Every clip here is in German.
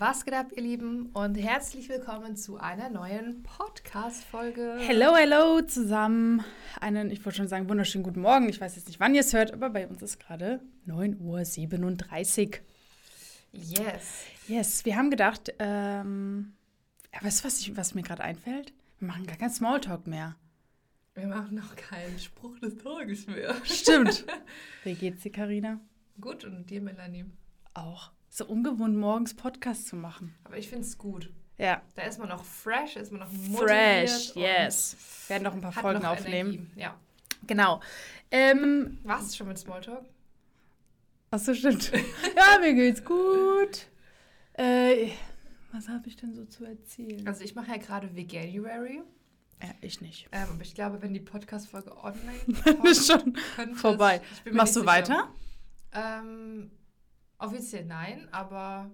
Was geht ab, ihr Lieben? Und herzlich willkommen zu einer neuen Podcast-Folge. Hello, hello zusammen. Einen, ich wollte schon sagen, wunderschönen guten Morgen. Ich weiß jetzt nicht, wann ihr es hört, aber bei uns ist gerade 9.37 Uhr. Yes. Yes, wir haben gedacht, ähm, ja, weißt du, was, ich, was mir gerade einfällt? Wir machen gar keinen Smalltalk mehr. Wir machen noch keinen Spruch des Tages mehr. Stimmt. Wie geht's dir, Karina? Gut, und dir, Melanie? Auch. So ungewohnt, morgens Podcast zu machen. Aber ich finde es gut. Ja. Da ist man noch fresh, ist man noch motiviert. Fresh, yes. Wir werden noch ein paar Folgen noch aufnehmen. Energie. Ja. Genau. Ähm, Warst du schon mit Smalltalk? Achso, stimmt. ja, mir geht's gut. Äh, was habe ich denn so zu erzählen? Also ich mache ja gerade Veganuary. Ja, ich nicht. Ähm, aber ich glaube, wenn die Podcast-Folge online Dann ist schon könnte es- vorbei. Machst du sicher. weiter? Ähm, offiziell nein, aber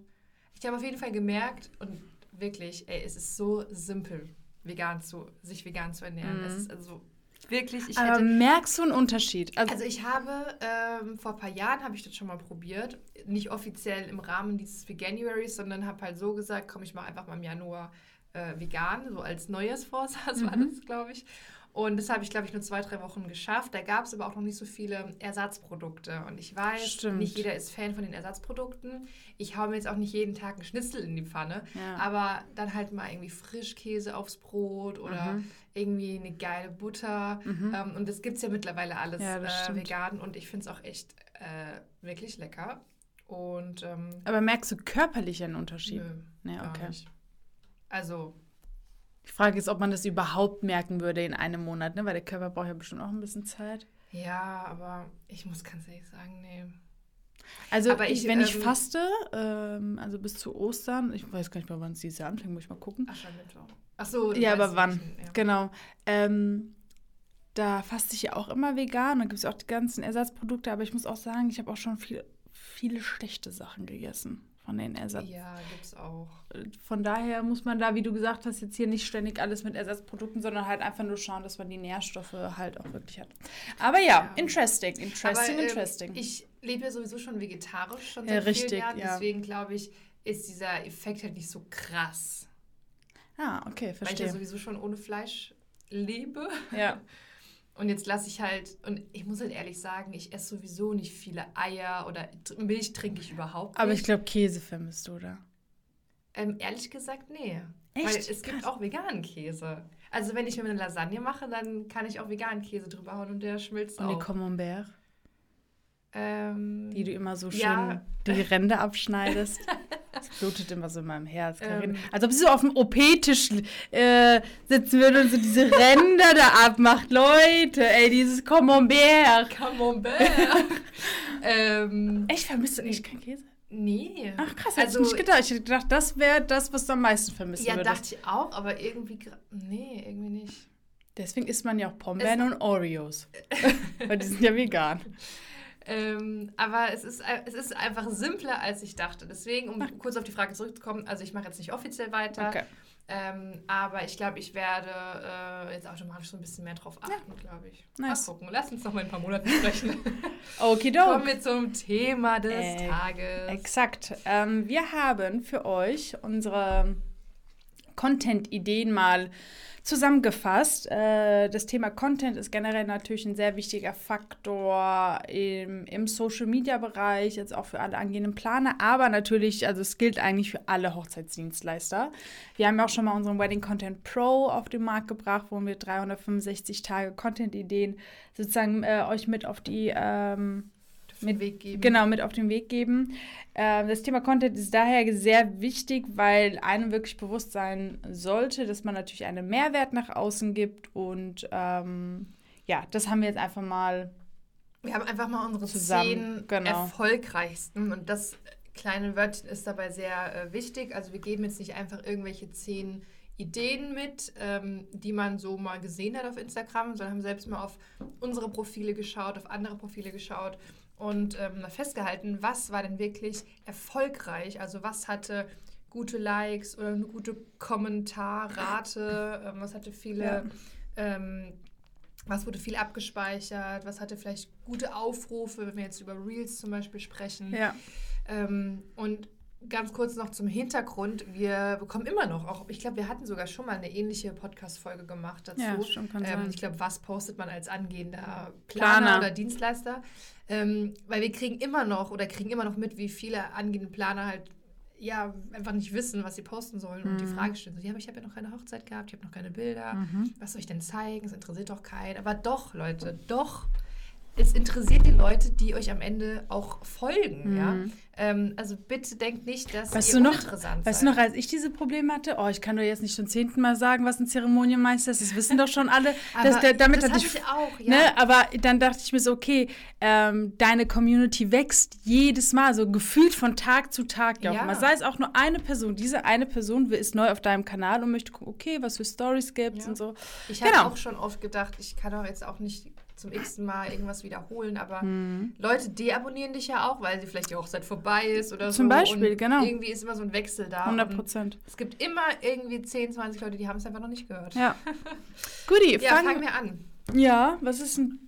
ich habe auf jeden Fall gemerkt und wirklich, ey, es ist so simpel, vegan zu, sich vegan zu ernähren. Es ist also wirklich, ich Aber hätte, merkst du einen Unterschied? Also, also ich habe ähm, vor ein paar Jahren habe ich das schon mal probiert, nicht offiziell im Rahmen dieses Veganuaries, sondern habe halt so gesagt, komm, ich mache einfach mal im Januar äh, vegan, so als Neujahrsvorsatz war Mhm. das, glaube ich. Und das habe ich, glaube ich, nur zwei, drei Wochen geschafft. Da gab es aber auch noch nicht so viele Ersatzprodukte. Und ich weiß, Stimmt. nicht jeder ist Fan von den Ersatzprodukten. Ich hau mir jetzt auch nicht jeden Tag einen Schnitzel in die Pfanne. Ja. Aber dann halt mal irgendwie Frischkäse aufs Brot oder Mhm. irgendwie eine geile Butter. Ähm, und das gibt es ja mittlerweile alles Ja, äh, vegan. Und ich finde es auch echt äh, wirklich lecker. Und ähm, aber merkst du körperlich einen Unterschied? nö, Nee, okay. nicht. Also, Die Frage ist, ob man das überhaupt merken würde in einem Monat, ne? Weil der Körper braucht ja bestimmt auch ein bisschen Zeit. ja, aber ich muss ganz ehrlich sagen, nee. Also, ich, ich, wenn ich ähm, faste, ähm, also bis zu Ostern, ich weiß gar nicht mehr, wann es dieses Jahr anfängt, muss ich mal gucken. Aschermittwoch. Ach so, Ja, aber wann? welchen, ja. Genau. Ähm, da faste ich ja auch immer vegan. Da gibt es auch die ganzen Ersatzprodukte. Aber ich muss auch sagen, ich habe auch schon viel, viele schlechte Sachen gegessen von den Ersatz. Ja, gibt's auch. Von daher muss man da, wie du gesagt hast, jetzt hier nicht ständig alles mit Ersatzprodukten, sondern halt einfach nur schauen, dass man die Nährstoffe halt auch wirklich hat. Aber ja, Ja. interesting, interesting, Aber, ähm, interesting. Ich lebe ja sowieso schon vegetarisch schon Ja, seit richtig, vielen Jahren. ja. Deswegen glaube ich, ist dieser Effekt halt nicht so krass. ah, okay, Weil ich ja verstehe. sowieso schon ohne Fleisch lebe. Ja, Und jetzt lasse ich halt, und ich muss halt ehrlich sagen, ich esse sowieso nicht viele Eier oder Milch trinke ich überhaupt aber nicht. ich glaube, Käse vermisst du, oder? Ähm, ehrlich gesagt, nee. Echt? Weil es gibt Krass. auch veganen Käse. Also wenn ich mir eine Lasagne mache, dann kann ich auch veganen Käse drüber hauen und der schmilzt Und die auch. Camembert, Ähm, die du immer so schön Ja. die Ränder abschneidest. Das blutet immer so in meinem Herz. Ähm. Als ob sie so auf dem OP-Tisch äh, sitzen würde und so diese Ränder da abmacht. Leute, ey, dieses Camembert. Camembert. ähm, Echt, vermisst du echt keinen Käse? nee. Ach krass, hätte Also- ich nicht gedacht. Ich hätte gedacht, das wäre das, was du am meisten vermissen Ja, würdest. dachte ich auch, aber irgendwie, nee, irgendwie nicht. Deswegen isst man ja auch Pombeeren und Oreos. Weil die sind ja vegan. Ähm, aber es ist, ein- es ist einfach simpler, als ich dachte. Deswegen, um kurz auf die Frage zurückzukommen, also ich mache jetzt nicht offiziell weiter, Okay. ähm, aber ich glaube, ich werde äh, jetzt automatisch so ein bisschen mehr drauf achten, glaube ich. Nice. Mal gucken. Lass uns noch mal in ein paar Monaten sprechen. Okidoki. Kommen wir zum Thema des Äh, Tages. Exakt. Ähm, wir haben für euch unsere Content-Ideen mal zusammengefasst. Äh, das Thema Content ist generell natürlich ein sehr wichtiger Faktor im, im Social-Media-Bereich, jetzt auch für alle angehenden Planer, aber natürlich, also es gilt eigentlich für alle Hochzeitsdienstleister. Wir haben ja auch schon mal unseren Wedding Content Pro auf den Markt gebracht, wo wir 365 Tage Content-Ideen sozusagen äh, euch mit auf die ähm, mit Weg geben. Genau, mit auf den Weg geben. Ähm, das Thema Content ist daher sehr wichtig, weil einem wirklich bewusst sein sollte, dass man natürlich einen Mehrwert nach außen gibt. Und ähm, ja, das haben wir jetzt einfach mal. Wir haben einfach mal unsere Zusammen, zehn genau. erfolgreichsten und das kleine Wörtchen ist dabei sehr äh, wichtig. Also wir geben jetzt nicht einfach irgendwelche zehn Ideen mit, ähm, die man so mal gesehen hat auf Instagram, sondern haben selbst mal auf unsere Profile geschaut, auf andere Profile geschaut und ähm, festgehalten, was war denn wirklich erfolgreich, also was hatte gute Likes oder eine gute Kommentarrate, ähm, was hatte viele Ja. ähm, was wurde viel abgespeichert, was hatte vielleicht gute Aufrufe, wenn wir jetzt über Reels zum Beispiel sprechen. Ja. Ähm, und ganz kurz noch zum Hintergrund. Wir bekommen immer noch, auch ich glaube, wir hatten sogar schon mal eine ähnliche Podcast-Folge gemacht dazu. Ja, schon kann ähm, sein. Ich glaube, was postet man als angehender Planer, Planer. oder Dienstleister? Ähm, weil wir kriegen immer noch oder kriegen immer noch mit, wie viele angehende Planer halt ja einfach nicht wissen, was sie posten sollen und Mhm. die Frage stellen so, ja, aber ich habe ja noch keine Hochzeit gehabt, ich habe noch keine Bilder, Mhm. was soll ich denn zeigen? Es interessiert doch keinen. Aber doch, Leute, doch. Es interessiert die Leute, die euch am Ende auch folgen, ja. Ähm, also bitte denkt nicht, dass Mhm. Weißt ihr du noch, uninteressant weißt seid. du noch, als ich diese Probleme hatte, oh, ich kann doch jetzt nicht zum zehnten Mal sagen, was ein Zeremonienmeister ist, das wissen doch schon alle. Dass der, damit das hatte ich, ich auch, ja. ne, aber dann dachte ich mir so, okay, ähm, deine Community wächst jedes Mal, so gefühlt von Tag zu Tag. Ja. Mal sei es auch nur eine Person. Diese eine Person ist neu auf deinem Kanal und möchte gucken, okay, was für Stories gibt's Ja. und so. Ich habe Genau. auch schon oft gedacht, ich kann doch jetzt auch nicht zum x Mal irgendwas wiederholen, aber Mhm. Leute deabonnieren dich ja auch, weil sie vielleicht die Hochzeit vorbei ist oder so. Zum Beispiel, und genau. Irgendwie ist immer so ein Wechsel da. 100 und Prozent. Es gibt immer irgendwie 10, 20 Leute, die haben es einfach noch nicht gehört. Ja. Guti, Ja, fangen fangen wir an. Ja, was ist ein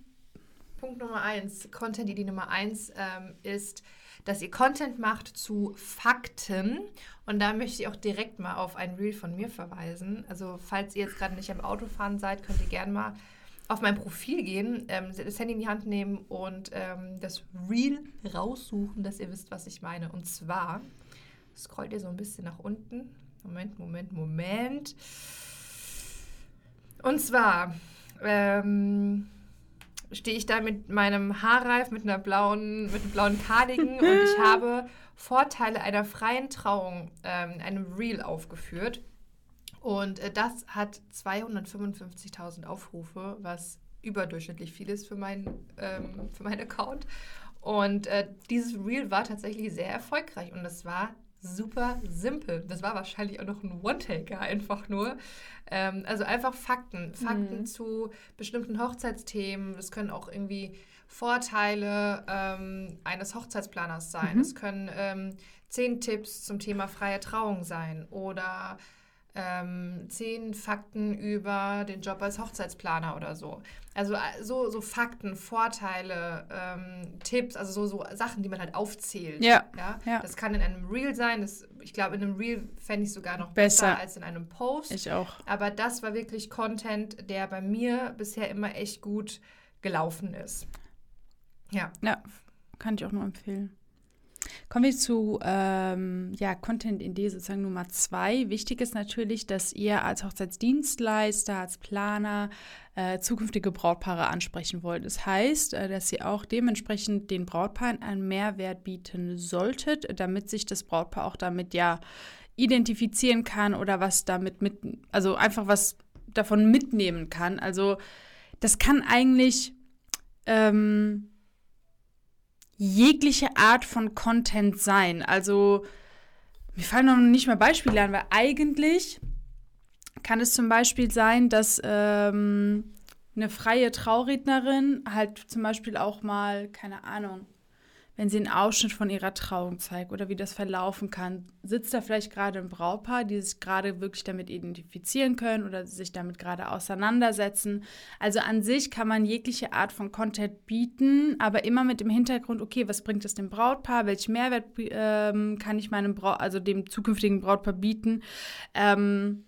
Punkt Nummer eins, Content-Idee Nummer eins ähm, ist, dass ihr Content macht zu Fakten. Und da möchte ich auch direkt mal auf ein Reel von mir verweisen. Also falls ihr jetzt gerade nicht am Autofahren seid, könnt ihr gerne mal auf mein Profil gehen, ähm, das Handy in die Hand nehmen und ähm, das Reel raussuchen, dass ihr wisst, was ich meine. Und zwar scrollt ihr so ein bisschen nach unten. Moment, Moment, Moment. Und zwar ähm, stehe ich da mit meinem Haarreif, mit einer blauen, mit einem blauen Cardigan und ich habe Vorteile einer freien Trauung ähm, in einem Reel aufgeführt. Und äh, das hat 255.000 Aufrufe, was überdurchschnittlich viel ist für, mein, ähm, für meinen Account. Und äh, dieses Reel war tatsächlich sehr erfolgreich und das war super simpel. Das war wahrscheinlich auch noch ein One-Taker einfach nur. Ähm, also einfach Fakten. Fakten Mhm. zu bestimmten Hochzeitsthemen. Das können auch irgendwie Vorteile ähm, eines Hochzeitsplaners sein. Mhm. Es können ähm, zehn Tipps zum Thema freie Trauung sein oder ähm, zehn Fakten über den Job als Hochzeitsplaner oder so. Also äh, so, so Fakten, Vorteile, ähm, Tipps, also so, so Sachen, die man halt aufzählt. Ja, Ja? ja. Das kann in einem Reel sein. Das, ich glaube, in einem Reel fände ich sogar noch Besser. besser, als in einem Post. Ich auch. Aber das war wirklich Content, der bei mir bisher immer echt gut gelaufen ist. Ja. Ja, kann ich auch nur empfehlen. Kommen wir zu ähm, ja, Content-Idee sozusagen Nummer zwei. Wichtig ist natürlich, dass ihr als Hochzeitsdienstleister, als Planer äh, zukünftige Brautpaare ansprechen wollt. Das heißt, äh, dass ihr auch dementsprechend den Brautpaaren einen Mehrwert bieten solltet, damit sich das Brautpaar auch damit ja identifizieren kann oder was damit mit, also einfach was davon mitnehmen kann. Also das kann eigentlich ähm, jegliche Art von Content sein. Also mir fallen noch nicht mal Beispiele an, weil eigentlich kann es zum Beispiel sein, dass ähm, eine freie Traurednerin halt zum Beispiel auch mal, keine Ahnung, wenn sie einen Ausschnitt von ihrer Trauung zeigt oder wie das verlaufen kann, sitzt da vielleicht gerade ein Brautpaar, die sich gerade wirklich damit identifizieren können oder sich damit gerade auseinandersetzen. Also an sich kann man jegliche Art von Content bieten, aber immer mit dem Hintergrund, okay, was bringt es dem Brautpaar, welchen Mehrwert ähm, kann ich meinem Braut, also dem zukünftigen Brautpaar bieten, ähm,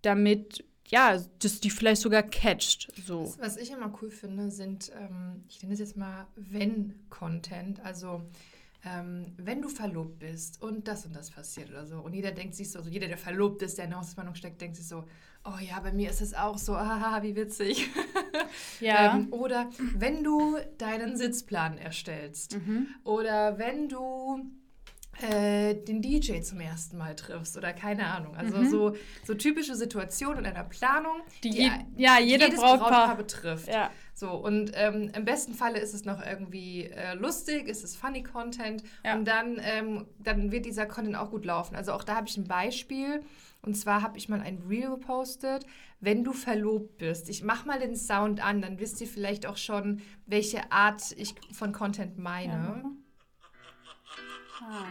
damit ja, das die vielleicht sogar catcht. So. Was, was ich immer cool finde, sind, ähm, ich nenne es jetzt mal Wenn-Content. Also, ähm, wenn du verlobt bist und das und das passiert oder so. Und jeder denkt sich so, also jeder, der verlobt ist, der in der Hochzeitsspannung steckt, denkt sich so, oh ja, bei mir ist es auch so, haha, wie witzig. Ja. ähm, oder wenn du deinen Sitzplan erstellst. Mhm. Oder wenn du äh, den DJ zum ersten Mal triffst oder keine Ahnung. Also Mhm. so, so typische Situationen in einer Planung, Die die, je- ja, jeder jedes Brautpaar- Brautpaar betrifft. Ja. So, und ähm, im besten Falle ist es noch irgendwie äh, lustig, ist es funny Content Ja. und dann, ähm, dann wird dieser Content auch gut laufen. Also auch da habe ich ein Beispiel und zwar habe ich mal ein Reel gepostet, wenn du verlobt bist. Ich mache mal den Sound an, dann wisst ihr vielleicht auch schon, welche Art ich von Content meine. Ah.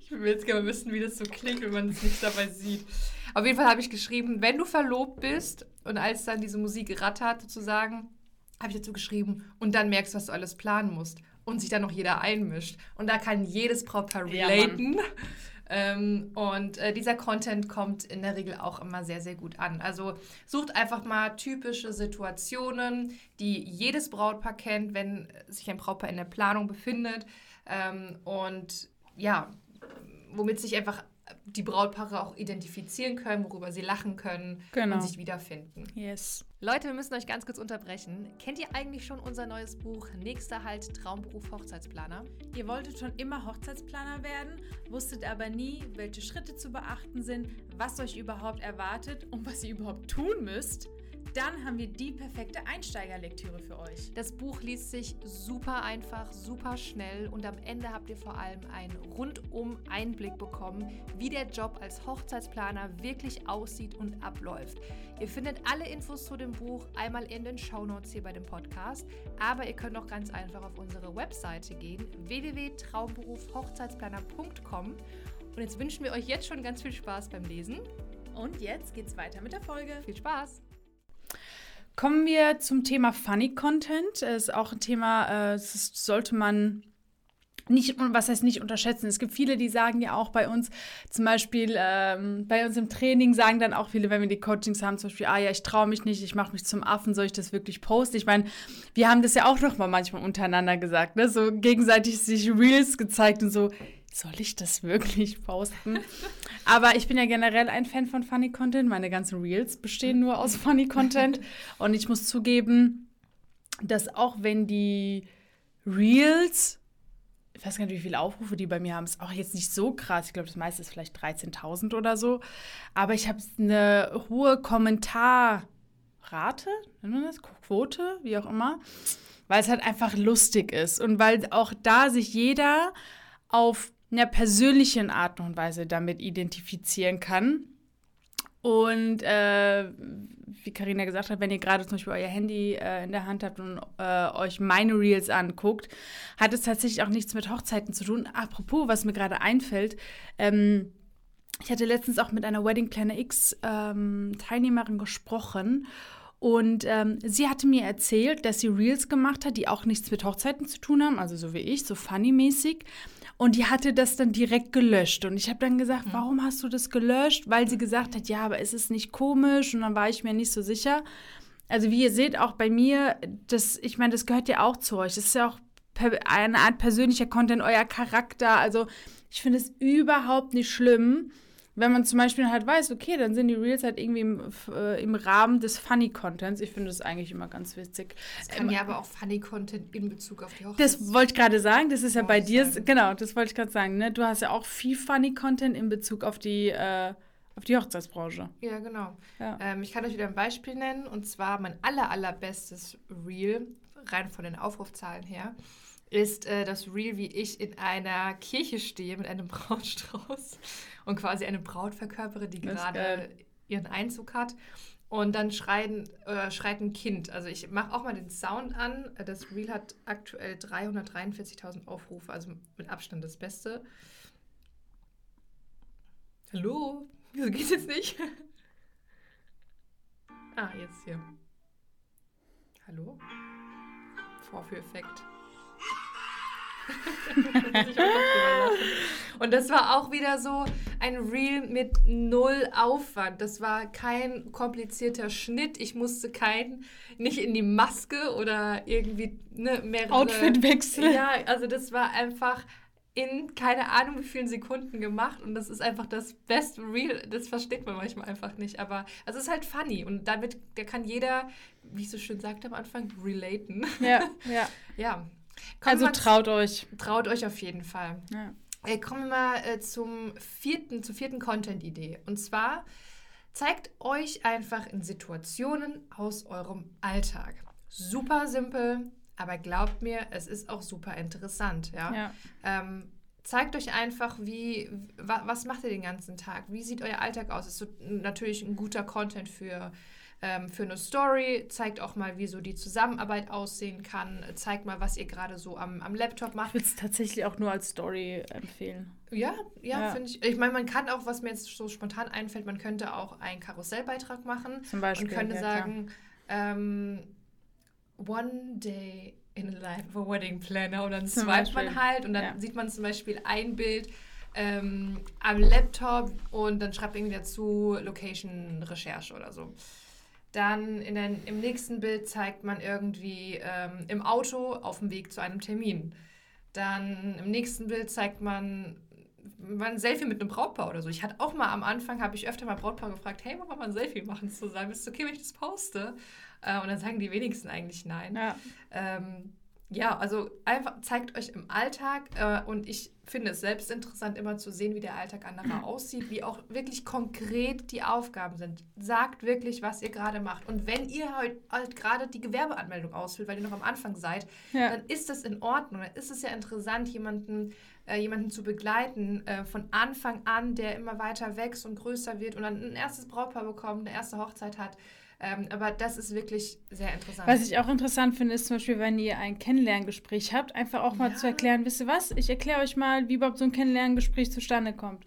Ich will jetzt gerne wissen, wie das so klingt, wenn man es nicht dabei sieht. Auf jeden Fall habe ich geschrieben, wenn du verlobt bist und als dann diese Musik rattert sozusagen, habe ich dazu geschrieben. Und dann merkst du, was du alles planen musst. Und sich dann noch jeder einmischt. Und da kann jedes Brautpaar relaten. Ja, ähm, und äh, dieser Content kommt in der Regel auch immer sehr, sehr gut an. Also sucht einfach mal typische Situationen, die jedes Brautpaar kennt, wenn sich ein Brautpaar in der Planung befindet. Ähm, und ja, womit sich einfach die Brautpaare auch identifizieren können, worüber sie lachen können genau. und sich wiederfinden. Yes. Leute, wir müssen euch ganz kurz unterbrechen. Kennt ihr eigentlich schon unser neues Buch Nächster Halt Traumberuf Hochzeitsplaner? Ihr wolltet schon immer Hochzeitsplaner werden, wusstet aber nie, welche Schritte zu beachten sind, was euch überhaupt erwartet und was ihr überhaupt tun müsst? Dann haben wir die perfekte Einsteigerlektüre für euch. Das Buch liest sich super einfach, super schnell und am Ende habt ihr vor allem einen rundum Einblick bekommen, wie der Job als Hochzeitsplaner wirklich aussieht und abläuft. Ihr findet alle Infos zu dem Buch einmal in den Shownotes hier bei dem Podcast, aber ihr könnt auch ganz einfach auf unsere Webseite gehen, www.traumberufhochzeitsplaner.com und jetzt wünschen wir euch jetzt schon ganz viel Spaß beim Lesen. Und jetzt geht's weiter mit der Folge. Viel Spaß! Kommen wir zum Thema Funny Content. Ist auch ein Thema, äh, das sollte man nicht, was heißt nicht unterschätzen. Es gibt viele, die sagen ja auch bei uns, zum Beispiel ähm, bei uns im Training sagen dann auch viele, wenn wir die Coachings haben, zum Beispiel, ah ja, ich traue mich nicht, ich mache mich zum Affen, soll ich das wirklich posten? Ich meine, wir haben das ja auch noch mal manchmal untereinander gesagt, ne? so gegenseitig sich Reels gezeigt und so, soll ich das wirklich posten? Aber ich bin ja generell ein Fan von Funny Content. Meine ganzen Reels bestehen nur aus Funny Content. Und ich muss zugeben, dass auch wenn die Reels, ich weiß gar nicht, wie viele Aufrufe die bei mir haben, ist auch jetzt nicht so krass. Ich glaube, das meiste ist vielleicht 13.000 oder so. Aber ich habe eine hohe Kommentarrate, nennen wir das? Quote, wie auch immer. Weil es halt einfach lustig ist und weil auch da sich jeder auf einer persönlichen Art und Weise damit identifizieren kann. Und äh, wie Karina gesagt hat, wenn ihr gerade zum Beispiel euer Handy äh, in der Hand habt und äh, euch meine Reels anguckt, hat es tatsächlich auch nichts mit Hochzeiten zu tun. Apropos, was mir gerade einfällt, ähm, ich hatte letztens auch mit einer Wedding Planner X ähm, Teilnehmerin gesprochen und ähm, sie hatte mir erzählt, dass sie Reels gemacht hat, die auch nichts mit Hochzeiten zu tun haben, also so wie ich, so funny-mäßig. Und die hatte das dann direkt gelöscht. Und ich habe dann gesagt, mhm. warum hast du das gelöscht? Weil sie gesagt hat, ja, aber ist es nicht komisch? Und dann war ich mir nicht so sicher. Also wie ihr seht, auch bei mir, das, ich meine, das gehört ja auch zu euch. Das ist ja auch eine Art persönlicher Content, euer Charakter. Also ich finde es überhaupt nicht schlimm, wenn man zum Beispiel halt weiß, okay, dann sind die Reels halt irgendwie im, äh, im Rahmen des Funny-Contents. Ich finde das eigentlich immer ganz witzig. Es kann ähm, ja aber auch Funny-Content in Bezug auf die Hochzeit. Das wollte ich gerade sagen, das ist ja bei dir, sein. genau, das wollte ich gerade sagen. Ne? Du hast ja auch viel Funny-Content in Bezug auf die, äh, auf die Hochzeitsbranche. Ja, genau. Ja. Ähm, ich kann euch wieder ein Beispiel nennen und zwar mein aller, allerbestes Reel, rein von den Aufrufzahlen her ist äh, das Reel, wie ich in einer Kirche stehe mit einem Brautstrauß und quasi eine Braut verkörpere, die gerade ihren Einzug hat. Und dann schreien, äh, schreit ein Kind. Also ich mache auch mal den Sound an. Das Reel hat aktuell 343.000 Aufrufe, also mit Abstand das Beste. Hallo? Wieso geht es jetzt nicht? ah, jetzt hier. Hallo? Vorführeffekt. Und das war auch wieder so ein Reel mit null Aufwand. Das war kein komplizierter Schnitt. Ich musste kein, nicht in die Maske oder irgendwie ne, mehrere... Outfit wechseln. Ja, also das war einfach in keine Ahnung wie vielen Sekunden gemacht und das ist einfach das beste Reel, das versteht man manchmal einfach nicht, aber es ist halt funny und damit, da kann jeder, wie ich so schön sagte am Anfang, relaten. Ja, ja. ja, Kommen also traut euch. Traut euch auf jeden Fall. Ja. Äh, kommen wir mal äh, zum vierten, zur vierten Content-Idee. Und zwar zeigt euch einfach in Situationen aus eurem Alltag. Super simpel, aber glaubt mir, es ist auch super interessant. Ja. ja. Ähm, zeigt euch einfach, wie, was macht ihr den ganzen Tag? Wie sieht euer Alltag aus? Ist so natürlich ein guter Content für ähm, für eine Story, zeigt auch mal, wie so die Zusammenarbeit aussehen kann, zeigt mal, was ihr gerade so am, am Laptop macht. Ich würde es tatsächlich auch nur als Story empfehlen. Ja, ja, ja. finde ich. Ich meine, man kann auch, was mir jetzt so spontan einfällt, man könnte auch einen Karussellbeitrag machen. Zum Beispiel. Und könnte ja, sagen, ähm, One Day in the Life of a Wedding Planner und dann Zum swipet man halt und dann Ja. sieht man zum Beispiel ein Bild ähm, am Laptop und dann schreibt irgendwie dazu Location Recherche oder so. Dann in den, im nächsten Bild zeigt man irgendwie ähm, im Auto auf dem Weg zu einem Termin. Dann im nächsten Bild zeigt man mal ein Selfie mit einem Brautpaar oder so. Ich hatte auch mal am Anfang, habe ich öfter mal Brautpaar gefragt, hey, wollen wir mal ein Selfie machen zusammen? Ist es okay, wenn ich das poste? Äh, und dann sagen die wenigsten eigentlich nein. Ja. Ähm, ja, also einfach zeigt euch im Alltag äh, und ich finde es selbst interessant, immer zu sehen, wie der Alltag anderer aussieht, wie auch wirklich konkret die Aufgaben sind. Sagt wirklich, was ihr gerade macht. Und wenn ihr halt, halt gerade die Gewerbeanmeldung ausfüllt, weil ihr noch am Anfang seid, Ja. dann ist das in Ordnung. Dann ist es ja interessant, jemanden, äh, jemanden zu begleiten äh, von Anfang an, der immer weiter wächst und größer wird und dann ein erstes Brautpaar bekommt, eine erste Hochzeit hat. Ähm, aber das ist wirklich sehr interessant. Was ich auch interessant finde, ist zum Beispiel, wenn ihr ein Kennenlerngespräch habt, einfach auch mal Ja. zu erklären, wisst ihr was? Ich erkläre euch mal, wie überhaupt so ein Kennenlerngespräch zustande kommt.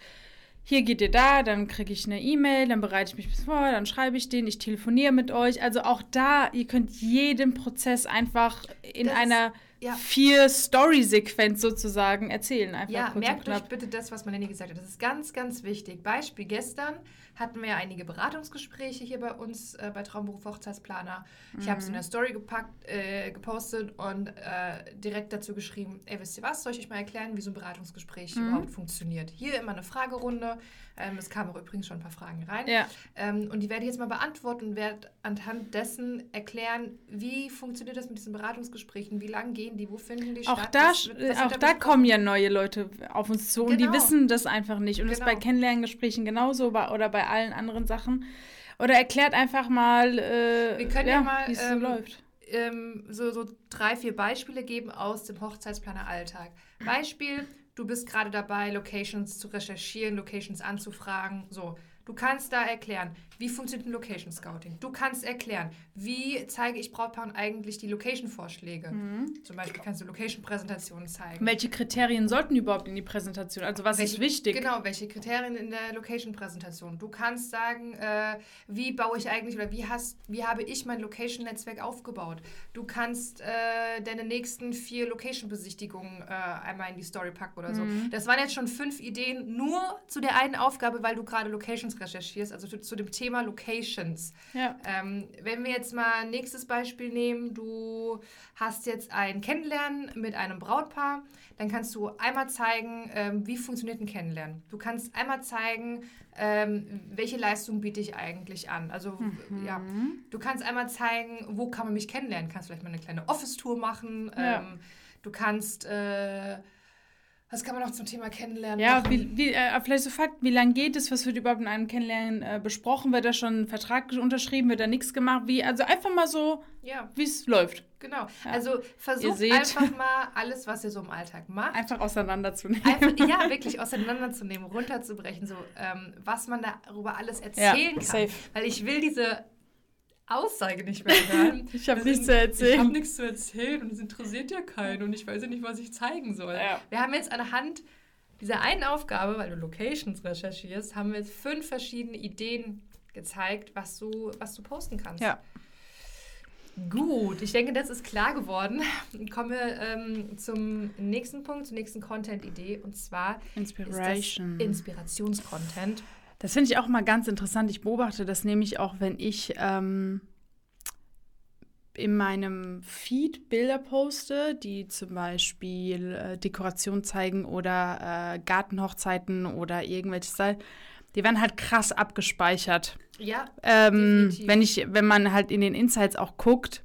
Hier geht ihr da, dann kriege ich eine E-Mail, dann bereite ich mich bis vor, dann schreibe ich den, ich telefoniere mit euch. Also auch da, ihr könnt jeden Prozess einfach in Das- einer ja. Vier-Story-Sequenz sozusagen erzählen. Einfach Ja, merkt euch bitte das, was Melanie gesagt hat. Das ist ganz, ganz wichtig. Beispiel gestern hatten wir ja einige Beratungsgespräche hier bei uns äh, bei Traumberuf Hochzeitsplaner. Ich habe es Mhm. in der Story gepackt, äh, gepostet und äh, direkt dazu geschrieben, ey, wisst ihr was, soll ich euch mal erklären, wie so ein Beratungsgespräch Mhm. überhaupt funktioniert. Hier immer eine Fragerunde. Ähm, es kamen auch übrigens schon ein paar Fragen rein. Ja, Ähm, und die werde ich jetzt mal beantworten und werde anhand dessen erklären, wie funktioniert das mit diesen Beratungsgesprächen, wie lang gehen die, wo finden die auch statt. da, was wird- was wird auch da kommen ja neue Leute auf uns zu und die Genau. wissen das einfach nicht. Und das ist bei Genau. Kennenlerngesprächen genauso oder bei allen anderen Sachen. Oder erklärt einfach mal, äh, Wir können ja mal, wie es so ähm, läuft. ähm, so, so drei, vier Beispiele geben aus dem Hochzeitsplaner-Alltag. Beispiel, du bist gerade dabei, Locations zu recherchieren, Locations anzufragen. So, du kannst da erklären, wie funktioniert ein Location Scouting. Du kannst erklären, wie zeige ich Brautpaaren eigentlich die Location-Vorschläge. Zum Beispiel kannst du Location-Präsentationen zeigen. Welche Kriterien sollten überhaupt in die Präsentation? Also was ist Welche- wichtig? Genau, welche Kriterien in der Location-Präsentation. Du kannst sagen, äh, wie baue ich eigentlich oder wie, hast, wie habe ich mein Location-Netzwerk aufgebaut. Du kannst äh, deine nächsten vier Location-Besichtigungen äh, einmal in die Story packen oder so. Mhm. Das waren jetzt schon fünf Ideen nur zu der einen Aufgabe, weil du gerade Locations recherchierst, also zu, zu dem Thema Locations. Ja. Ähm, wenn wir jetzt mal ein nächstes Beispiel nehmen, du hast jetzt ein Kennenlernen mit einem Brautpaar, dann kannst du einmal zeigen, ähm, wie funktioniert ein Kennenlernen. Du kannst einmal zeigen, ähm, welche Leistung biete ich eigentlich an. Also ja, du kannst einmal zeigen, wo kann man mich kennenlernen. Kannst vielleicht mal eine kleine Office-Tour machen. Ja. Ähm, du kannst äh, was kann man noch zum Thema Kennenlernen Ja, wie, wie, äh, vielleicht so Fakt, wie lange geht es, was wird überhaupt in einem Kennenlernen äh, besprochen? Wird da schon ein Vertrag unterschrieben, wird da nichts gemacht? Wie, also einfach mal so, ja, wie es läuft. genau. Ja. Also versucht einfach mal alles, was ihr so im Alltag macht, Einfach auseinanderzunehmen. einfach, ja, wirklich auseinanderzunehmen, runterzubrechen, so ähm, was man darüber alles erzählen kann. safe. Weil ich will diese Aussage nicht mehr hören. Ich hab Das nichts zu erzählen. Ich habe nichts zu erzählen und es interessiert ja keinen und ich weiß ja nicht, was ich zeigen soll. Ja. Wir haben jetzt anhand dieser einen Aufgabe, weil du Locations recherchierst, haben wir jetzt fünf verschiedene Ideen gezeigt, was du, was du posten kannst. Ja. Gut, ich denke, das ist klar geworden. Kommen wir ähm, zum nächsten Punkt, zur nächsten Content-Idee und zwar Inspiration. Inspirationscontent. Das finde ich auch mal ganz interessant. Ich beobachte das nämlich auch, wenn ich ähm, in meinem Feed Bilder poste, die zum Beispiel äh, Dekoration zeigen oder äh, Gartenhochzeiten oder irgendwelche Style. Die werden halt krass abgespeichert. Ja, Ähm, wenn ich, wenn man halt in den Insights auch guckt,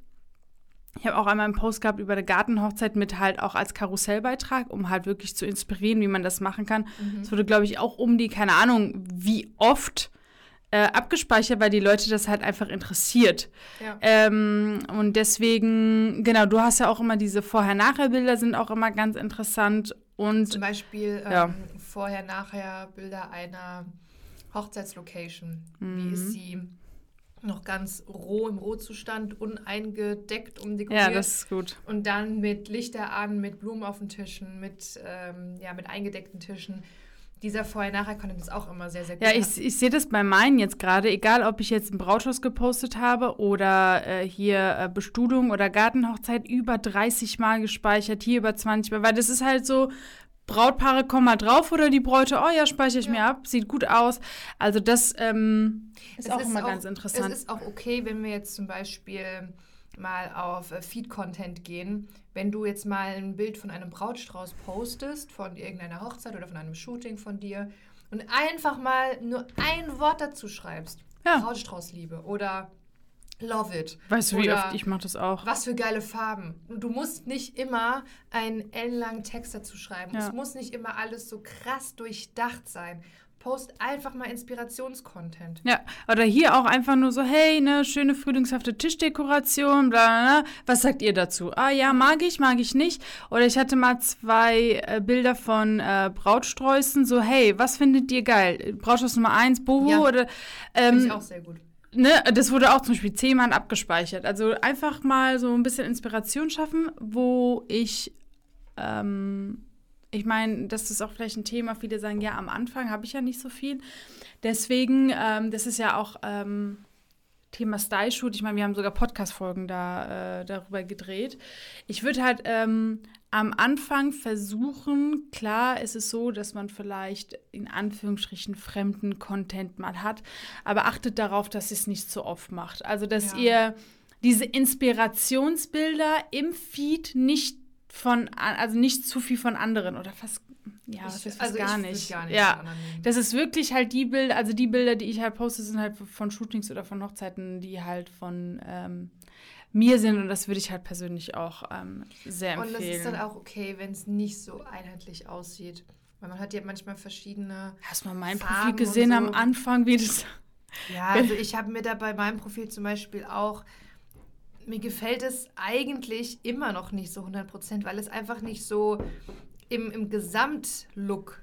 ich habe auch einmal einen Post gehabt über eine Gartenhochzeit mit halt auch als Karussellbeitrag, um halt wirklich zu inspirieren, wie man das machen kann. Mhm. Es wurde, glaube ich, auch um die, keine Ahnung, wie oft äh, abgespeichert, weil die Leute das halt einfach interessiert. ja. Ähm, und deswegen, genau, du hast ja auch immer diese Vorher-Nachher-Bilder sind auch immer ganz interessant. Und Zum Beispiel ähm, Ja. vorher, nachher Bilder einer Hochzeitslocation. Wie Mhm. ist sie noch ganz roh im Rohzustand, uneingedeckt, umdekoriert. ja, das ist gut. Und dann mit Lichter an, mit Blumen auf den Tischen, mit, ähm, ja, mit eingedeckten Tischen. dieser Vorher-Nachher-Content ist auch immer sehr, sehr gut. Ja, ich, ich sehe das bei meinen jetzt gerade, egal ob ich jetzt einen Brautschluss gepostet habe oder äh, hier äh, Bestuhlung oder Gartenhochzeit, über 30 Mal gespeichert, hier über 20 Mal, weil das ist halt so, Brautpaare kommen mal drauf oder die Bräute, oh ja, speichere ich ja. mir ab, sieht gut aus. Also das ähm, ist auch ist immer auch, ganz interessant. Es ist auch okay, wenn wir jetzt zum Beispiel mal auf äh, Feed-Content gehen. Wenn du jetzt mal ein Bild von einem Brautstrauß postest, von irgendeiner Hochzeit oder von einem Shooting von dir und einfach mal nur ein Wort dazu schreibst. Ja. Brautstraußliebe oder Love it. Weißt du, wie oft ich mache das auch? Was für geile Farben. Du musst nicht immer einen ellenlangen Text dazu schreiben. Ja. Es muss nicht immer alles so krass durchdacht sein. Post einfach mal Inspirationscontent. Ja, oder hier auch einfach nur so, hey, ne, schöne frühlingshafte Tischdekoration, bla, bla, bla. Was sagt ihr dazu? Ah ja, mag ich, mag ich nicht. Oder ich hatte mal zwei äh, Bilder von äh, Brautsträußen, so, hey, was findet ihr geil? Brautstrauß Nummer eins, Boho ja. oder. Ähm, Finde ich auch sehr gut ne, das wurde auch zum Beispiel zehnmal abgespeichert. Also einfach mal so ein bisschen Inspiration schaffen, wo ich, ähm, ich meine, das ist auch vielleicht ein Thema, viele sagen, ja, am Anfang habe ich ja nicht so viel. Deswegen, ähm, das ist ja auch ähm, Thema Style-Shoot. Ich meine, wir haben sogar Podcast-Folgen da, äh, darüber gedreht. Ich würde halt ähm, am Anfang versuchen, klar ist es so, dass man vielleicht in Anführungsstrichen fremden Content mal hat, aber achtet darauf, dass ihr es nicht so oft macht. Also, dass ja. ihr diese Inspirationsbilder im Feed nicht von, also nicht zu viel von anderen oder fast ja, das ist also gar nicht. gar nicht. Ja, das ist wirklich halt die Bilder, also die Bilder, die ich halt poste, sind halt von Shootings oder von Hochzeiten, die halt von ähm, mir sind und das würde ich halt persönlich auch ähm, sehr empfehlen. Und das ist dann auch okay, wenn es nicht so einheitlich aussieht. Weil man hat ja manchmal verschiedene. Hast du mal mein Farben Profil gesehen so. am Anfang, wie das. Ja, also ich habe mir da bei meinem Profil zum Beispiel auch. Mir gefällt es eigentlich immer noch nicht so 100 Prozent, weil es einfach nicht so im, im Gesamtlook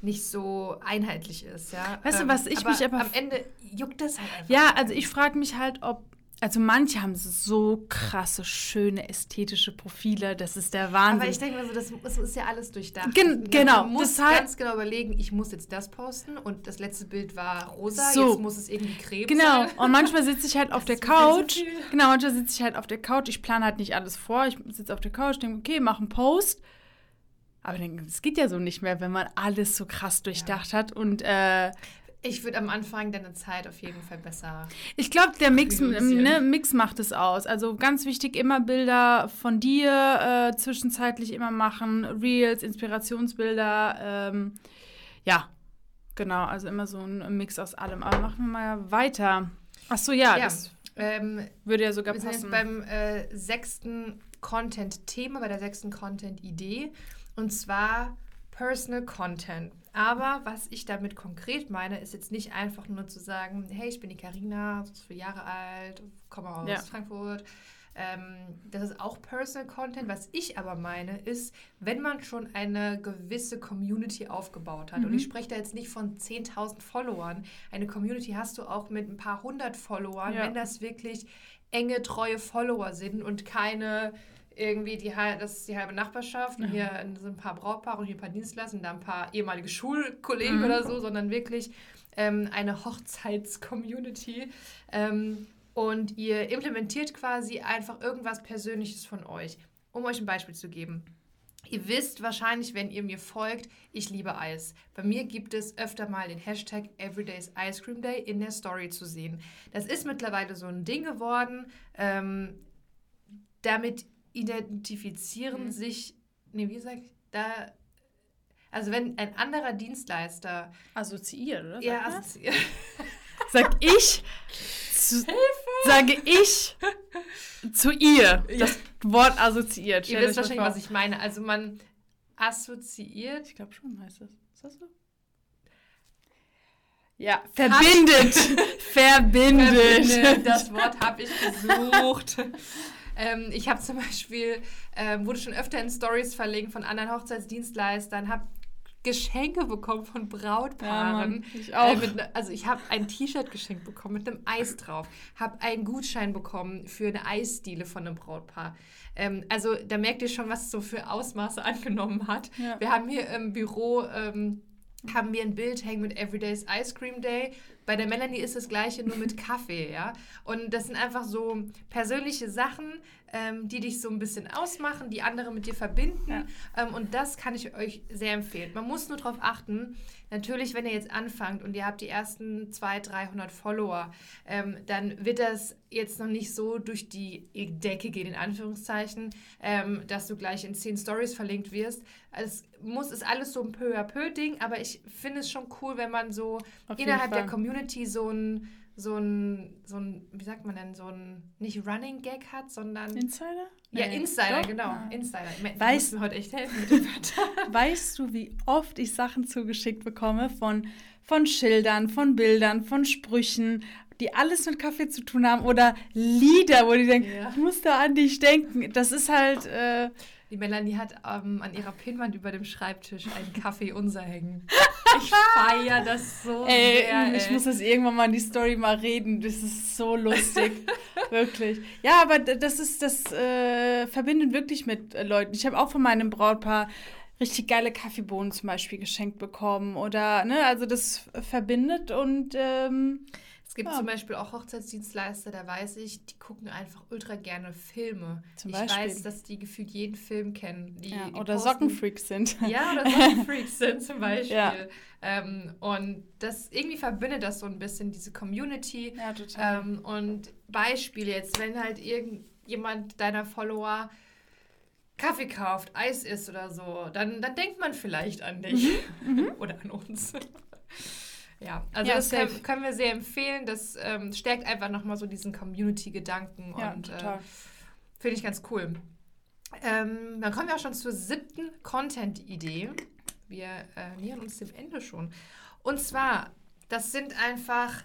nicht so einheitlich ist, ja. Weißt du, was ich aber mich aber am Ende juckt das halt einfach. Ja, also ich frage mich halt, ob also manche haben so krasse, schöne, ästhetische Profile, das ist der Wahnsinn. Aber ich denke mir so, das, das ist ja alles durchdacht. Gen genau. Man muss das ganz genau überlegen, ich muss jetzt das posten und das letzte Bild war rosa, so. jetzt muss es irgendwie creme genau. sein. Genau, und manchmal sitze ich halt auf der Couch. Genau, manchmal sitze ich halt auf der Couch, ich plane halt nicht alles vor, ich sitze auf der Couch, denke, okay, mach einen Post. Aber es geht ja so nicht mehr, wenn man alles so krass durchdacht ja. hat und äh, ich würde am Anfang deine Zeit auf jeden Fall besser. Ich glaube, der Mix, ne, Mix macht es aus. Also ganz wichtig, immer Bilder von dir äh, zwischenzeitlich immer machen, Reels, Inspirationsbilder. Ähm, ja, genau, also immer so ein Mix aus allem. Aber machen wir mal weiter. Ach so, ja, ja das ähm, würde ja sogar wir passen. Wir sind jetzt beim äh, sechsten Content-Thema, bei der sechsten Content-Idee. Und zwar Personal Content. Aber was ich damit konkret meine, ist jetzt nicht einfach nur zu sagen, hey, ich bin die Karina, so viele Jahre alt, komme aus ja. Frankfurt. Ähm, das ist auch Personal Content. Was ich aber meine, ist, wenn man schon eine gewisse Community aufgebaut hat, mhm. und ich spreche da jetzt nicht von 10.000 Followern, eine Community hast du auch mit ein paar hundert Followern, ja. wenn das wirklich enge, treue Follower sind und keine irgendwie die das ist die halbe Nachbarschaft und hier sind ein paar Brautpaare und hier ein paar Dienstleister und da ein paar ehemalige Schulkollegen mhm. oder so, sondern wirklich ähm, eine Hochzeits-Community. Ähm, und ihr implementiert quasi einfach irgendwas Persönliches von euch. Um euch ein Beispiel zu geben. Ihr wisst wahrscheinlich, wenn ihr mir folgt, ich liebe Eis. Bei mir gibt es öfter mal den Hashtag Everyday's Ice Cream Day in der Story zu sehen. Das ist mittlerweile so ein Ding geworden. Ähm, damit identifizieren mhm. sich, nee, wie sag ich, da, also wenn ein anderer Dienstleister assoziiert, oder? Ja, assoziiert. Sag ich, zu, sage ich zu ihr das Wort assoziiert. Ihr wisst wahrscheinlich, was ich meine. Also man assoziiert. Ich glaube schon heißt das. Ist das so? Ja, verbindet. verbindet. verbindet. Das Wort habe ich gesucht. Ähm, ich habe zum Beispiel, ähm, wurde schon öfter in Stories verlinkt von anderen Hochzeitsdienstleistern, habe Geschenke bekommen von Brautpaaren. Ja, ich auch. Äh, mit, ne, also ich habe ein T-Shirt geschenkt bekommen mit einem Eis drauf, habe einen Gutschein bekommen für eine Eisdiele von einem Brautpaar. Ähm, also da merkt ihr schon, was es so für Ausmaße angenommen hat. Ja. Wir haben hier im Büro ähm, haben wir ein Bild hängen mit Everyday's Ice Cream Day. Bei der Melanie ist das gleiche, nur mit Kaffee, ja. Und das sind einfach so persönliche Sachen, ähm, die dich so ein bisschen ausmachen, die andere mit dir verbinden. Ja. Ähm, und das kann ich euch sehr empfehlen. Man muss nur darauf achten, natürlich, wenn ihr jetzt anfangt und ihr habt die ersten 200, 300 Follower, ähm, dann wird das jetzt noch nicht so durch die Decke gehen, in Anführungszeichen, ähm, dass du gleich in 10 Stories verlinkt wirst. Es muss, ist alles so ein peu à peu Ding, aber ich finde es schon cool, wenn man so Auf innerhalb der Community so ein so ein, so ein, wie sagt man denn, so ein, nicht Running Gag hat, sondern. Insider? Ja. Insider, Doch? genau. Ja. Insider. Weißt, du heute echt helfen mit dem Weißt du, wie oft ich Sachen zugeschickt bekomme von, von Schildern, von Bildern, von Sprüchen, die alles mit Kaffee zu tun haben oder Lieder, wo die denken, ja. ich muss da an dich denken. Das ist halt. Äh, die Melanie hat ähm, an ihrer Pinnwand über dem Schreibtisch einen Kaffee unser hängen. Ich feiere das so ey, sehr. Ich ey. muss das irgendwann mal in die Story mal reden. Das ist so lustig. wirklich. Ja, aber das ist, das äh, verbindet wirklich mit äh, Leuten. Ich habe auch von meinem Brautpaar richtig geile Kaffeebohnen zum Beispiel geschenkt bekommen. Oder, ne, also das verbindet und ähm, es gibt ja. zum Beispiel auch Hochzeitsdienstleister, da weiß ich, die gucken einfach ultra gerne Filme. Zum ich Beispiel. weiß, dass die gefühlt jeden Film kennen. Die, ja, die oder posten, Sockenfreaks sind. Ja, oder Sockenfreaks sind zum Beispiel. Ja. Ähm, und das irgendwie verbindet das so ein bisschen, diese Community. Ja, total. Ähm, und Beispiele jetzt, wenn halt irgendjemand deiner Follower Kaffee kauft, Eis isst oder so, dann, dann denkt man vielleicht an dich mhm. mhm. oder an uns. Ja, also ja, das können, können, wir sehr empfehlen. Das ähm, stärkt einfach nochmal so diesen Community-Gedanken ja, und äh, finde ich ganz cool. Ähm, dann kommen wir auch schon zur siebten Content-Idee. Wir äh, nähern uns dem Ende schon. Und zwar, das sind einfach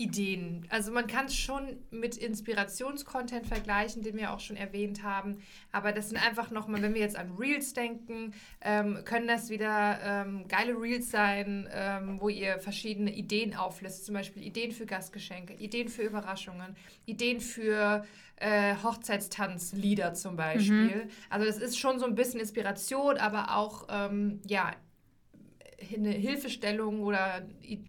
Ideen. Also man kann es schon mit Inspirationscontent vergleichen, den wir auch schon erwähnt haben. Aber das sind einfach nochmal, wenn wir jetzt an Reels denken, ähm, können das wieder ähm, geile Reels sein, ähm, wo ihr verschiedene Ideen auflistet. Zum Beispiel Ideen für Gastgeschenke, Ideen für Überraschungen, Ideen für äh, Hochzeitstanzlieder zum Beispiel. Mhm. Also das ist schon so ein bisschen Inspiration, aber auch ähm, ja eine Hilfestellung oder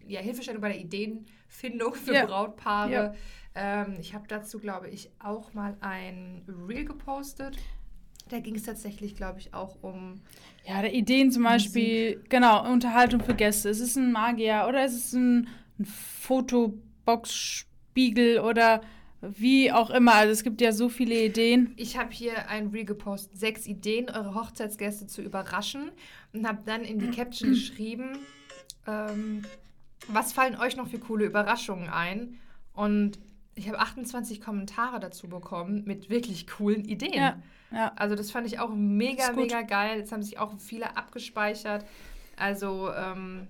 ja, Hilfestellung bei der Ideenfindung für ja. Brautpaare. Ja. Ähm, ich habe dazu, glaube ich, auch mal ein Reel gepostet. Da ging es tatsächlich, glaube ich, auch um. Ja, der Ideen zum Beispiel, Musik. genau, Unterhaltung für Gäste. Es ist ein Magier oder es ist ein, ein Fotobox-Spiegel oder wie auch immer, also es gibt ja so viele Ideen. Ich habe hier ein Reel gepostet, sechs Ideen, eure Hochzeitsgäste zu überraschen und habe dann in die Caption geschrieben, ähm, was fallen euch noch für coole Überraschungen ein? Und ich habe 28 Kommentare dazu bekommen mit wirklich coolen Ideen. Ja, ja. Also das fand ich auch mega, mega geil. Jetzt haben sich auch viele abgespeichert. Also ähm,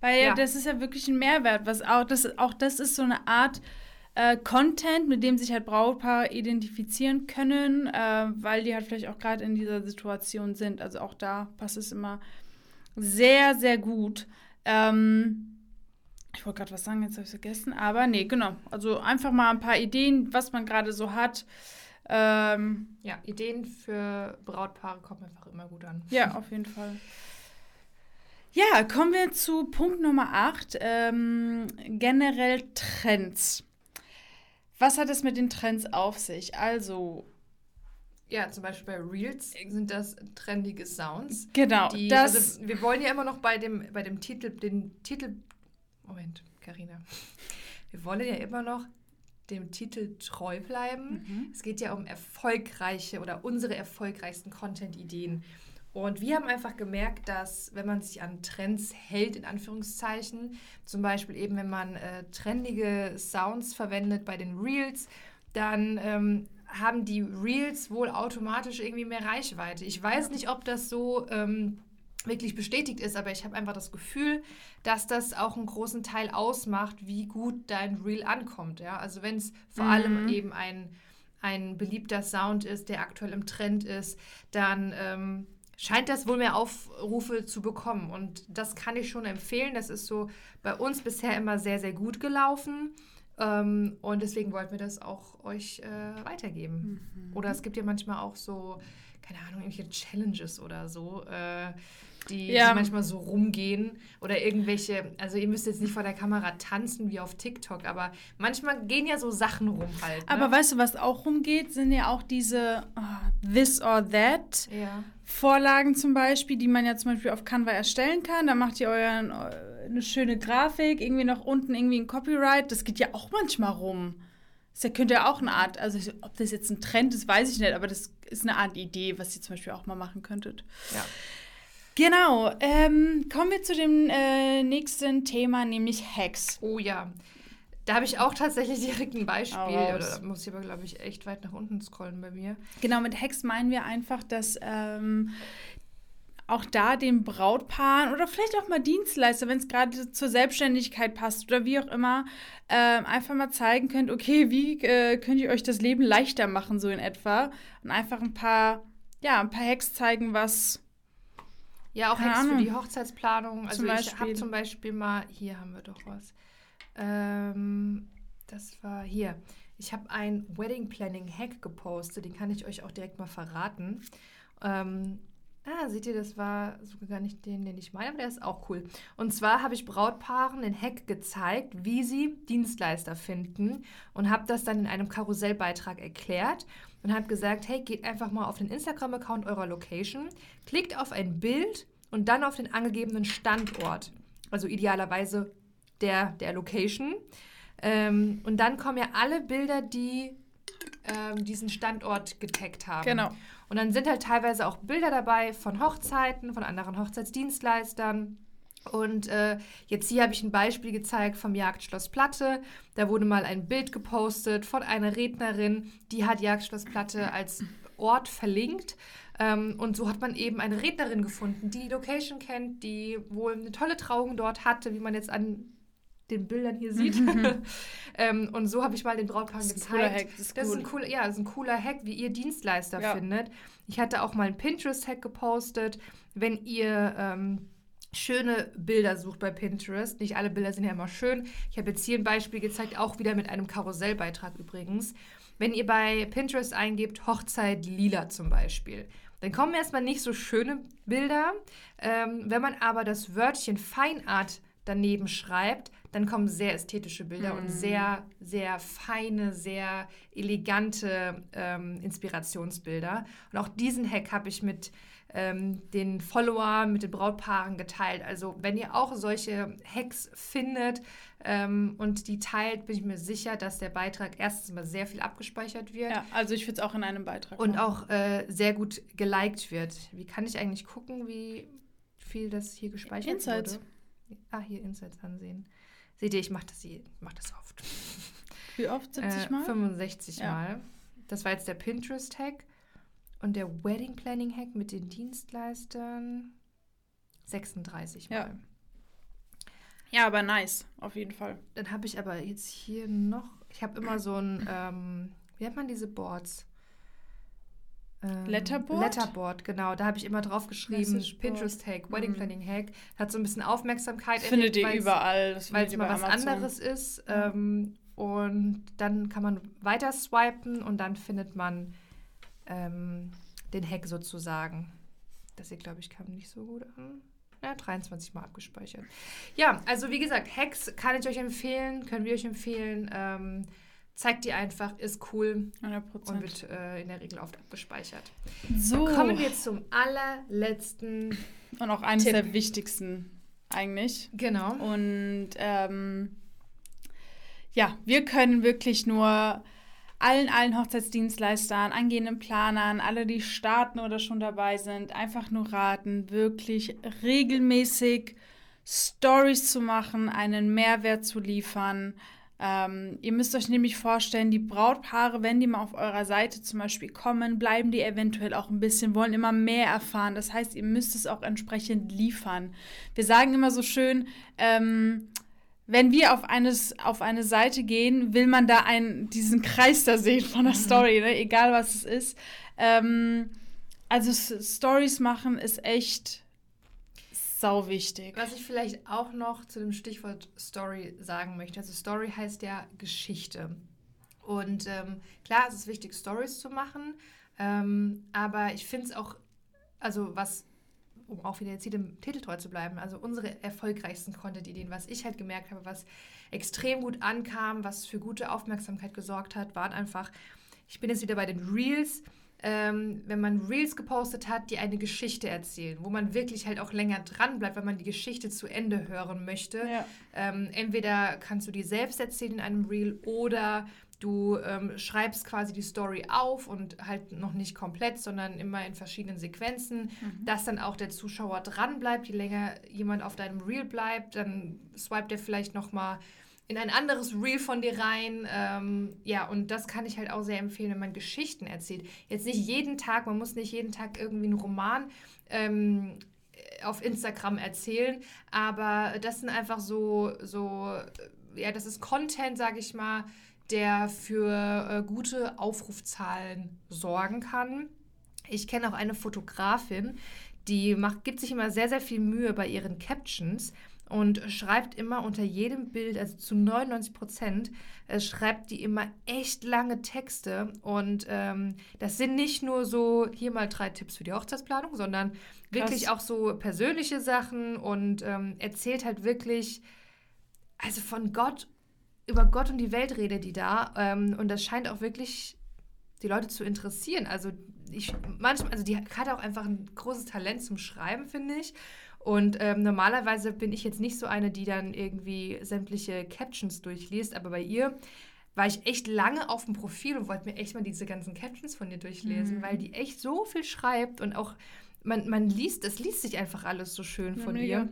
weil ja. das ist ja wirklich ein Mehrwert, was auch das auch das ist so eine Art äh, Content, mit dem sich halt Brautpaare identifizieren können, äh, weil die halt vielleicht auch gerade in dieser Situation sind. Also auch da passt es immer sehr, sehr gut. Ähm, ich wollte gerade was sagen, jetzt habe ich es vergessen. Aber nee, genau. Also einfach mal ein paar Ideen, was man gerade so hat. Ähm, ja, Ideen für Brautpaare kommen einfach immer gut an. Ja, auf jeden Fall. Ja, kommen wir zu Punkt Nummer 8. Ähm, generell Trends. Was hat es mit den Trends auf sich? Also. Ja, zum Beispiel bei Reels sind das trendige Sounds. Genau. Die, das also wir wollen ja immer noch bei dem, bei dem Titel, den Titel. Moment, Karina. Wir wollen ja immer noch dem Titel treu bleiben. Mhm. Es geht ja um erfolgreiche oder unsere erfolgreichsten Content-Ideen. Und wir haben einfach gemerkt, dass wenn man sich an Trends hält, in Anführungszeichen, zum Beispiel eben wenn man äh, trendige Sounds verwendet bei den Reels, dann ähm, haben die Reels wohl automatisch irgendwie mehr Reichweite. Ich weiß nicht, ob das so ähm, wirklich bestätigt ist, aber ich habe einfach das Gefühl, dass das auch einen großen Teil ausmacht, wie gut dein Reel ankommt. Ja? Also wenn es vor mhm. allem eben ein, ein beliebter Sound ist, der aktuell im Trend ist, dann ähm, scheint das wohl mehr Aufrufe zu bekommen. Und das kann ich schon empfehlen. Das ist so bei uns bisher immer sehr, sehr gut gelaufen. Ähm, und deswegen wollten wir das auch euch äh, weitergeben. Mhm. Oder es gibt ja manchmal auch so, keine Ahnung, irgendwelche Challenges oder so. Äh, die, Ja. die manchmal so rumgehen oder irgendwelche, also ihr müsst jetzt nicht vor der Kamera tanzen wie auf TikTok, aber manchmal gehen ja so Sachen rum halt. Ne? Aber weißt du, was auch rumgeht, sind ja auch diese ah, This or That ja. Vorlagen zum Beispiel, die man ja zum Beispiel auf Canva erstellen kann. Da macht ihr euren, äh, eine schöne Grafik, irgendwie noch unten irgendwie ein Copyright. Das geht ja auch manchmal rum. Das ja- könnte ja auch eine Art, also ob das jetzt ein Trend ist, weiß ich nicht, aber das ist eine Art Idee, was ihr zum Beispiel auch mal machen könntet. ja. Genau, ähm, kommen wir zu dem äh, nächsten Thema, nämlich Hacks. Oh ja. Da habe ich auch tatsächlich direkt ein Beispiel. Da muss ich aber, glaube ich, echt weit nach unten scrollen bei mir. Genau, mit Hacks meinen wir einfach, dass ähm, auch da den Brautpaaren oder vielleicht auch mal Dienstleister, wenn es gerade zur Selbstständigkeit passt oder wie auch immer, ähm, einfach mal zeigen könnt, okay, wie äh, könnt ihr euch das Leben leichter machen, so in etwa. Und einfach ein paar, ja, ein paar Hacks zeigen, was. Ja, auch Hacks für die Hochzeitsplanung. Also ich habe zum Beispiel mal, hier haben wir doch was. Ähm, das war hier. Ich habe ein Wedding Planning Hack gepostet, den kann ich euch auch direkt mal verraten. Ähm, ah, seht ihr, das war sogar gar nicht den, den ich meine, aber der ist auch cool. Und zwar habe ich Brautpaaren den Hack gezeigt, wie sie Dienstleister finden und habe das dann in einem Karussellbeitrag erklärt und habe gesagt, hey, geht einfach mal auf den Instagram-Account eurer Location, klickt auf ein Bild und dann auf den angegebenen Standort. Also idealerweise der, der Location. Ähm, und dann kommen ja alle Bilder, die ähm, diesen Standort getaggt haben. Genau. Und dann sind halt teilweise auch Bilder dabei von Hochzeiten, von anderen Hochzeitsdienstleistern. Und äh, jetzt hier habe ich ein Beispiel gezeigt vom Jagdschloss Platte. Da wurde mal ein Bild gepostet von einer Rednerin, die hat Jagdschloss Platte als Ort verlinkt. Ähm, und so hat man eben eine Rednerin gefunden, die die Location kennt, die wohl eine tolle Trauung dort hatte, wie man jetzt an den Bildern hier sieht. ähm, und so habe ich mal den Brautpaaren ist gezeigt. Hack, das ist Das ist ein cooler, ja, das ist ein cooler Hack, wie ihr Dienstleister Ja. findet. Ich hatte auch mal einen Pinterest-Hack gepostet. Wenn ihr ähm, schöne Bilder sucht bei Pinterest, nicht alle Bilder sind ja immer schön. Ich habe jetzt hier ein Beispiel gezeigt, auch wieder mit einem Karussellbeitrag übrigens. Wenn ihr bei Pinterest eingebt, Hochzeit lila zum Beispiel, dann kommen erstmal nicht so schöne Bilder. Ähm, wenn man aber das Wörtchen Feinart daneben schreibt, dann kommen sehr ästhetische Bilder und sehr, sehr feine, sehr elegante ähm, Inspirationsbilder. Und auch diesen Hack habe ich mit ähm, den Followern, mit den Brautpaaren geteilt. Also wenn ihr auch solche Hacks findet ähm, und die teilt, bin ich mir sicher, dass der Beitrag erstens mal sehr viel abgespeichert wird Ja, also ich würde es auch in einem Beitrag und machen. auch äh, sehr gut geliked wird. Wie kann ich eigentlich gucken, wie viel das hier gespeichert Insights. wurde? Ah, hier Insights ansehen. Seht ihr, ich mache das, ich mach das oft. Wie oft? 70 Äh, Mal? 65 Ja. Mal. Das war jetzt der Pinterest-Hack. Und der Wedding Planning-Hack mit den Dienstleistern 36 Mal. Ja. Ja, aber nice, auf jeden Fall. Dann habe ich aber jetzt hier noch, ich habe immer so ein, ähm, wie nennt man diese Boards? Ähm, Letterboard? Letterboard, genau. Da habe ich immer drauf geschrieben. Pinterest-Hack, Wedding Mhm. Hat so ein bisschen Aufmerksamkeit Das findet ihr überall. Weil es mal was Amazon. anderes ist. Ähm, und dann kann man weiter swipen und dann findet man ähm, den Hack sozusagen. Das hier, glaube ich, kam nicht so gut an. Ja, 23 Mal abgespeichert. Ja, also wie gesagt, Hacks kann ich euch empfehlen, können wir euch empfehlen. Ähm, zeigt die einfach, ist cool 100 und wird äh, in der Regel oft abgespeichert. So. Kommen wir zum allerletzten. Und auch eines Tipp. der wichtigsten eigentlich. Genau. Und ähm, ja, wir können wirklich nur allen, allen Hochzeitsdienstleistern, angehenden Planern, alle, die starten oder schon dabei sind, einfach nur raten, wirklich regelmäßig Stories zu machen, einen Mehrwert zu liefern. Ähm, ihr müsst euch nämlich vorstellen, die Brautpaare, wenn die mal auf eurer Seite zum Beispiel kommen, bleiben die eventuell auch ein bisschen, wollen immer mehr erfahren. Das heißt, ihr müsst es auch entsprechend liefern. Wir sagen immer so schön, ähm, wenn wir auf, eines, auf eine Seite gehen, will man da einen, diesen Kreis da sehen von der Story, ne? egal was es ist. Ähm, also Stories machen ist echt sau wichtig. Was ich vielleicht auch noch zu dem Stichwort Story sagen möchte. Also Story heißt ja Geschichte. Und ähm, klar, es ist wichtig, Stories zu machen. Ähm, aber ich finde es auch, also was um auch wieder jetzt hier dem Titel treu zu bleiben, also unsere erfolgreichsten Content-Ideen, was ich halt gemerkt habe, was extrem gut ankam, was für gute Aufmerksamkeit gesorgt hat, waren einfach, ich bin jetzt wieder bei den Reels, ähm, wenn man Reels gepostet hat, die eine Geschichte erzählen, wo man wirklich halt auch länger dran bleibt, weil man die Geschichte zu Ende hören möchte. Ja. Ähm, entweder kannst du die selbst erzählen in einem Reel oder du ähm, schreibst quasi die Story auf und halt noch nicht komplett, sondern immer in verschiedenen Sequenzen, mhm. dass dann auch der Zuschauer dran bleibt. Je länger jemand auf deinem Reel bleibt, dann swipet er vielleicht noch mal in ein anderes Reel von dir rein. Ähm, ja, und das kann ich halt auch sehr empfehlen, wenn man Geschichten erzählt. Jetzt nicht jeden Tag, man muss nicht jeden Tag irgendwie einen Roman ähm, auf Instagram erzählen, aber das sind einfach so, so ja, das ist Content, sage ich mal, der für äh, gute Aufrufzahlen sorgen kann. Ich kenne auch eine Fotografin, die macht, gibt sich immer sehr, sehr viel Mühe bei ihren Captions und schreibt immer unter jedem Bild, also zu 99 Prozent, äh, schreibt die immer echt lange Texte. Und ähm, das sind nicht nur so, hier mal drei Tipps für die Hochzeitsplanung, sondern Krass. wirklich auch so persönliche Sachen und ähm, erzählt halt wirklich, also von Gott, über Gott und die Welt redet die da. Ähm, und das scheint auch wirklich die Leute zu interessieren. Also ich manchmal, also die hat auch einfach ein großes Talent zum Schreiben, finde ich. Und ähm, normalerweise bin ich jetzt nicht so eine, die dann irgendwie sämtliche Captions durchliest, aber bei ihr war ich echt lange auf dem Profil und wollte mir echt mal diese ganzen Captions von ihr durchlesen, mhm. weil die echt so viel schreibt und auch man, man liest, es liest sich einfach alles so schön von ja, ihr.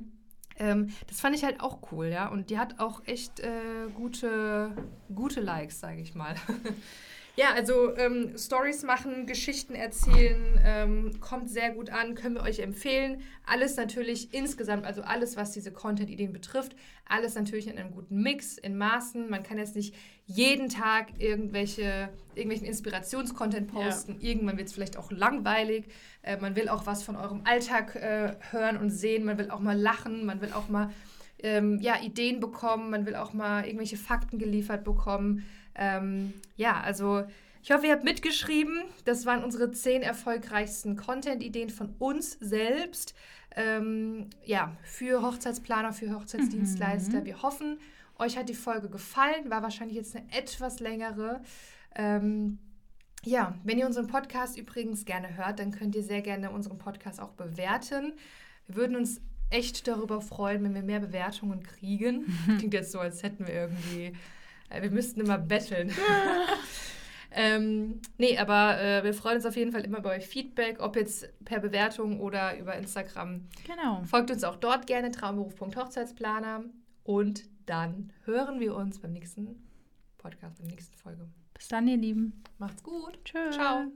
Ähm, das fand ich halt auch cool, ja. Und die hat auch echt äh, gute, gute Likes, sage ich mal. Ja, also ähm, Stories machen, Geschichten erzählen, ähm, kommt sehr gut an, können wir euch empfehlen. Alles natürlich insgesamt, also alles, was diese Content-Ideen betrifft, alles natürlich in einem guten Mix, in Maßen. Man kann jetzt nicht jeden Tag irgendwelche, irgendwelchen Inspirationscontent posten. Ja. Irgendwann wird es vielleicht auch langweilig. Äh, man will auch was von eurem Alltag äh, hören und sehen. Man will auch mal lachen. Man will auch mal ähm, ja, Ideen bekommen. Man will auch mal irgendwelche Fakten geliefert bekommen. Ähm, ja, also ich hoffe, ihr habt mitgeschrieben. Das waren unsere zehn erfolgreichsten Content-Ideen von uns selbst. Ähm, ja, für Hochzeitsplaner, für Hochzeitsdienstleister. Mhm. Wir hoffen, euch hat die Folge gefallen. War wahrscheinlich jetzt eine etwas längere. Ähm, ja, wenn ihr unseren Podcast übrigens gerne hört, dann könnt ihr sehr gerne unseren Podcast auch bewerten. Wir würden uns echt darüber freuen, wenn wir mehr Bewertungen kriegen. Klingt jetzt so, als hätten wir irgendwie wir müssten immer betteln. ähm, nee, aber äh, wir freuen uns auf jeden Fall immer über euch Feedback, ob jetzt per Bewertung oder über Instagram. Genau. Folgt uns auch dort gerne, traumberuf.hochzeitsplaner. Und dann hören wir uns beim nächsten Podcast, bei der nächsten Folge. Bis dann, ihr Lieben. Macht's gut. Tschö. Ciao.